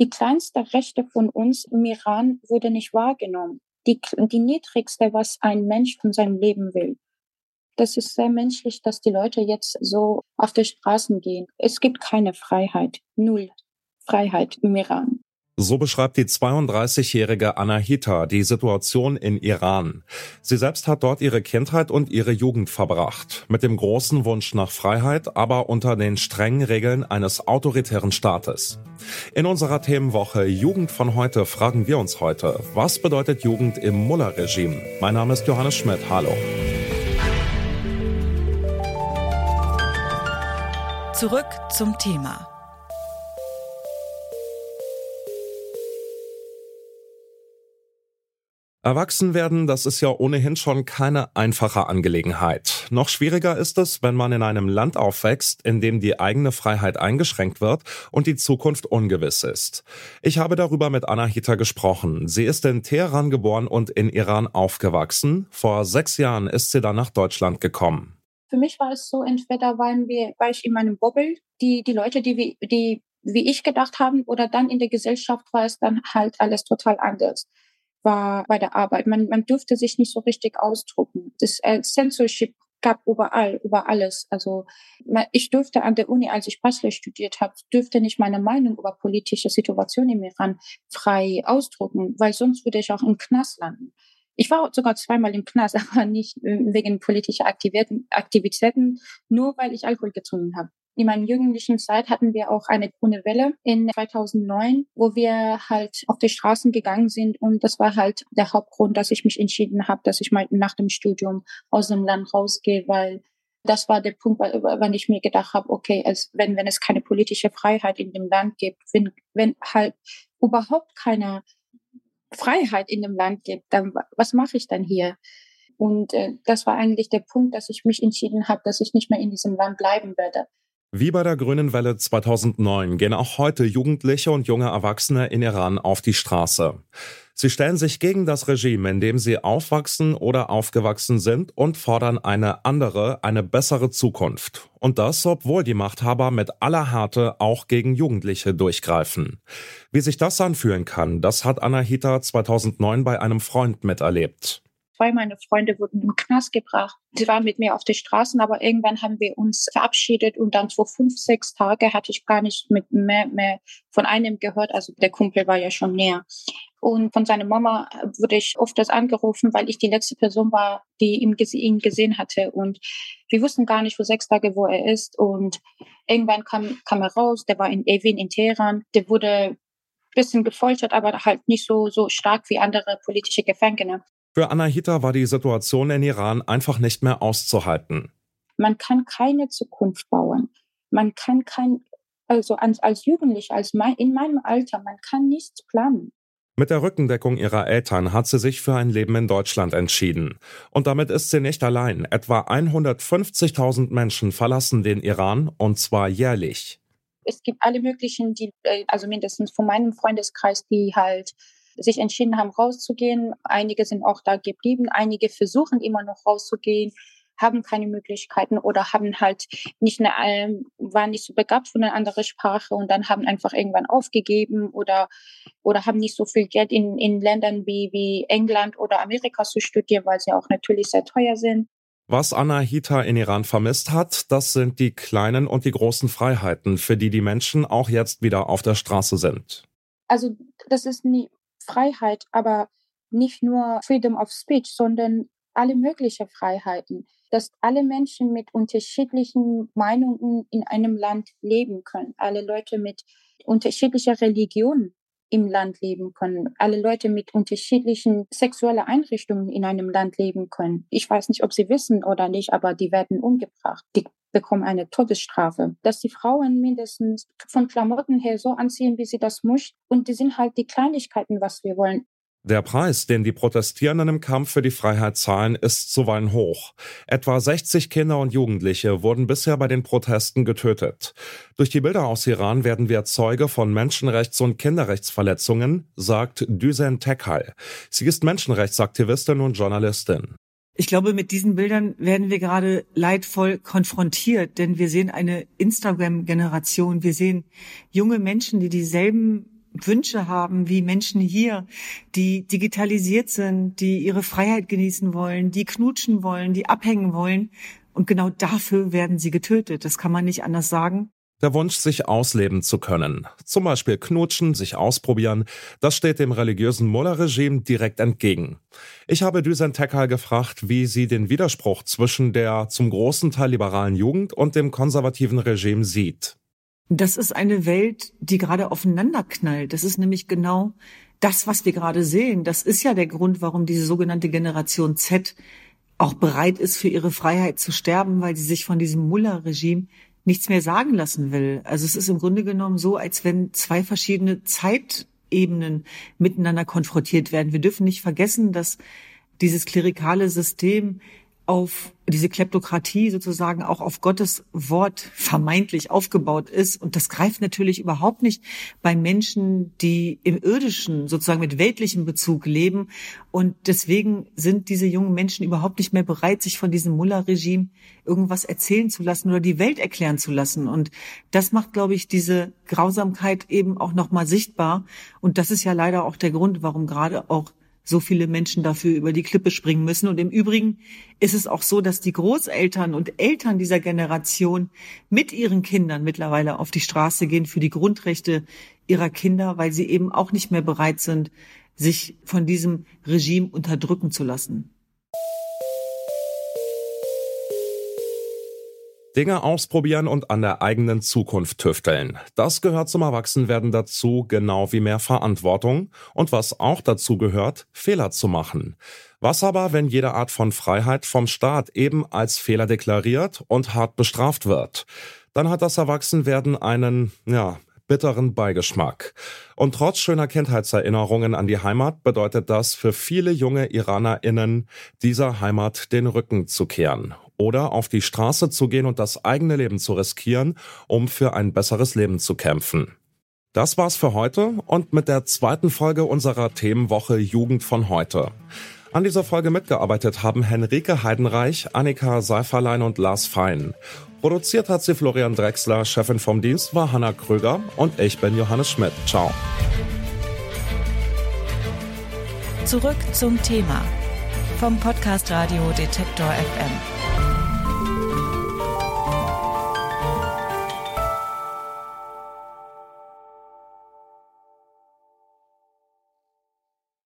Die kleinste Rechte von uns im Iran wurde nicht wahrgenommen. Die, die niedrigste, was ein Mensch von seinem Leben will. Das ist sehr menschlich, dass die Leute jetzt so auf die Straßen gehen. Es gibt keine Freiheit. Null Freiheit im Iran. So beschreibt die 32-jährige Anahita die Situation in Iran. Sie selbst hat dort ihre Kindheit und ihre Jugend verbracht, mit dem großen Wunsch nach Freiheit, aber unter den strengen Regeln eines autoritären Staates. In unserer Themenwoche Jugend von heute fragen wir uns heute, was bedeutet Jugend im Mullah-Regime? Mein Name ist Johannes Schmidt. Hallo. Zurück zum Thema. Erwachsen werden, das ist ja ohnehin schon keine einfache Angelegenheit. Noch schwieriger ist es, wenn man in einem Land aufwächst, in dem die eigene Freiheit eingeschränkt wird und die Zukunft ungewiss ist. Ich habe darüber mit Anahita gesprochen. Sie ist in Teheran geboren und in Iran aufgewachsen. Vor sechs Jahren ist sie dann nach Deutschland gekommen. Für mich war es so, entweder waren wir, war ich in meinem Bubble, die, die Leute, die, die wie ich gedacht haben, oder dann in der Gesellschaft war es dann halt alles total anders war bei der Arbeit. Man, man durfte sich nicht so richtig ausdrucken. Das äh, Censorship gab überall, über alles. Also ich durfte an der Uni, als ich Bachelor studiert habe, dürfte nicht meine Meinung über politische Situation im Iran frei ausdrucken, weil sonst würde ich auch im Knast landen. Ich war sogar zweimal im Knast, aber nicht äh, wegen politischer Aktivitäten, Aktivitäten nur weil ich Alkohol getrunken habe. In meiner jugendlichen Zeit hatten wir auch eine grüne Welle in 2009, wo wir halt auf die Straßen gegangen sind. Und das war halt der Hauptgrund, dass ich mich entschieden habe, dass ich mal nach dem Studium aus dem Land rausgehe, weil das war der Punkt, wann ich mir gedacht habe, okay, als wenn, wenn es keine politische Freiheit in dem Land gibt, wenn, wenn halt überhaupt keine Freiheit in dem Land gibt, dann was mache ich dann hier? Und äh, das war eigentlich der Punkt, dass ich mich entschieden habe, dass ich nicht mehr in diesem Land bleiben werde. Wie bei der Grünen Welle 2009 gehen auch heute Jugendliche und junge Erwachsene in Iran auf die Straße. Sie stellen sich gegen das Regime, in dem sie aufwachsen oder aufgewachsen sind und fordern eine andere, eine bessere Zukunft. Und das, obwohl die Machthaber mit aller Härte auch gegen Jugendliche durchgreifen. Wie sich das anfühlen kann, das hat Anahita 2009 bei einem Freund miterlebt. Zwei meiner Freunde wurden im Knast gebracht. Sie waren mit mir auf den Straßen, aber irgendwann haben wir uns verabschiedet und dann vor fünf, sechs Tage hatte ich gar nicht mit mehr, mehr von einem gehört. Also der Kumpel war ja schon näher. Und von seiner Mama wurde ich oft das angerufen, weil ich die letzte Person war, die ihn, ihn gesehen hatte. Und wir wussten gar nicht vor sechs Tage, wo er ist. Und irgendwann kam, kam er raus, der war in Evin in Teheran. Der wurde bisschen gefoltert, aber halt nicht so, so stark wie andere politische Gefangene. Für Anahita war die Situation in Iran einfach nicht mehr auszuhalten. Man kann keine Zukunft bauen. Man kann kein, also als, als Jugendlicher, als mein, in meinem Alter, man kann nichts planen. Mit der Rückendeckung ihrer Eltern hat sie sich für ein Leben in Deutschland entschieden. Und damit ist sie nicht allein. Etwa 150.000 Menschen verlassen den Iran und zwar jährlich. Es gibt alle möglichen, die, äh, also mindestens von meinem Freundeskreis, die halt sich entschieden haben, rauszugehen. Einige sind auch da geblieben. Einige versuchen immer noch rauszugehen, haben keine Möglichkeiten oder haben halt nicht eine, ähm, waren nicht so begabt für eine andere Sprache und dann haben einfach irgendwann aufgegeben oder, oder haben nicht so viel Geld in, in Ländern wie, wie England oder Amerika zu studieren, weil sie auch natürlich sehr teuer sind. Was Anahita in Iran vermisst hat, das sind die kleinen und die großen Freiheiten, für die die Menschen auch jetzt wieder auf der Straße sind. Also das ist nie, Freiheit, aber nicht nur Freedom of Speech, sondern alle möglichen Freiheiten, dass alle Menschen mit unterschiedlichen Meinungen in einem Land leben können, alle Leute mit unterschiedlicher Religion im Land leben können, alle Leute mit unterschiedlichen sexuellen Einrichtungen in einem Land leben können. Ich weiß nicht, ob Sie wissen oder nicht, aber die werden umgebracht. Die bekommen eine Todesstrafe. Dass die Frauen mindestens von Klamotten her so anziehen, wie sie das möchten. Und die sind halt die Kleinigkeiten, was wir wollen. Der Preis, den die Protestierenden im Kampf für die Freiheit zahlen, ist zuweilen hoch. Etwa 60 Kinder und Jugendliche wurden bisher bei den Protesten getötet. Durch die Bilder aus Iran werden wir Zeuge von Menschenrechts- und Kinderrechtsverletzungen, sagt Düsen Tekhal. Sie ist Menschenrechtsaktivistin und Journalistin. Ich glaube, mit diesen Bildern werden wir gerade leidvoll konfrontiert, denn wir sehen eine Instagram-Generation. Wir sehen junge Menschen, die dieselben Wünsche haben, wie Menschen hier, die digitalisiert sind, die ihre Freiheit genießen wollen, die knutschen wollen, die abhängen wollen. Und genau dafür werden sie getötet. Das kann man nicht anders sagen. Der Wunsch, sich ausleben zu können, zum Beispiel knutschen, sich ausprobieren, das steht dem religiösen Mullah-Regime direkt entgegen. Ich habe Düsen Tekal gefragt, wie sie den Widerspruch zwischen der zum großen Teil liberalen Jugend und dem konservativen Regime sieht. Das ist eine Welt, die gerade aufeinander knallt. Das ist nämlich genau das, was wir gerade sehen. Das ist ja der Grund, warum diese sogenannte Generation Z auch bereit ist, für ihre Freiheit zu sterben, weil sie sich von diesem Mullah-Regime nichts mehr sagen lassen will. Also es ist im Grunde genommen so, als wenn zwei verschiedene Zeitebenen miteinander konfrontiert werden. Wir dürfen nicht vergessen, dass dieses klerikale System auf diese Kleptokratie sozusagen auch auf Gottes Wort vermeintlich aufgebaut ist. Und das greift natürlich überhaupt nicht bei Menschen, die im irdischen, sozusagen mit weltlichem Bezug leben. Und deswegen sind diese jungen Menschen überhaupt nicht mehr bereit, sich von diesem Mullah-Regime irgendwas erzählen zu lassen oder die Welt erklären zu lassen. Und das macht, glaube ich, diese Grausamkeit eben auch nochmal sichtbar. Und das ist ja leider auch der Grund, warum gerade auch so viele Menschen dafür über die Klippe springen müssen. Und im Übrigen ist es auch so, dass die Großeltern und Eltern dieser Generation mit ihren Kindern mittlerweile auf die Straße gehen für die Grundrechte ihrer Kinder, weil sie eben auch nicht mehr bereit sind, sich von diesem Regime unterdrücken zu lassen. Dinge ausprobieren und an der eigenen Zukunft tüfteln. Das gehört zum Erwachsenwerden dazu, genau wie mehr Verantwortung und was auch dazu gehört, Fehler zu machen. Was aber, wenn jede Art von Freiheit vom Staat eben als Fehler deklariert und hart bestraft wird? Dann hat das Erwachsenwerden einen, ja, bitteren Beigeschmack. Und trotz schöner Kindheitserinnerungen an die Heimat bedeutet das für viele junge IranerInnen, dieser Heimat den Rücken zu kehren oder auf die Straße zu gehen und das eigene Leben zu riskieren, um für ein besseres Leben zu kämpfen. Das war's für heute und mit der zweiten Folge unserer Themenwoche Jugend von heute. An dieser Folge mitgearbeitet haben Henrike Heidenreich, Annika Seiferlein und Lars Fein. Produziert hat sie Florian Drexler, Chefin vom Dienst war Hanna Kröger und ich bin Johannes Schmidt. Ciao. Zurück zum Thema vom Podcast Radio Detektor FM.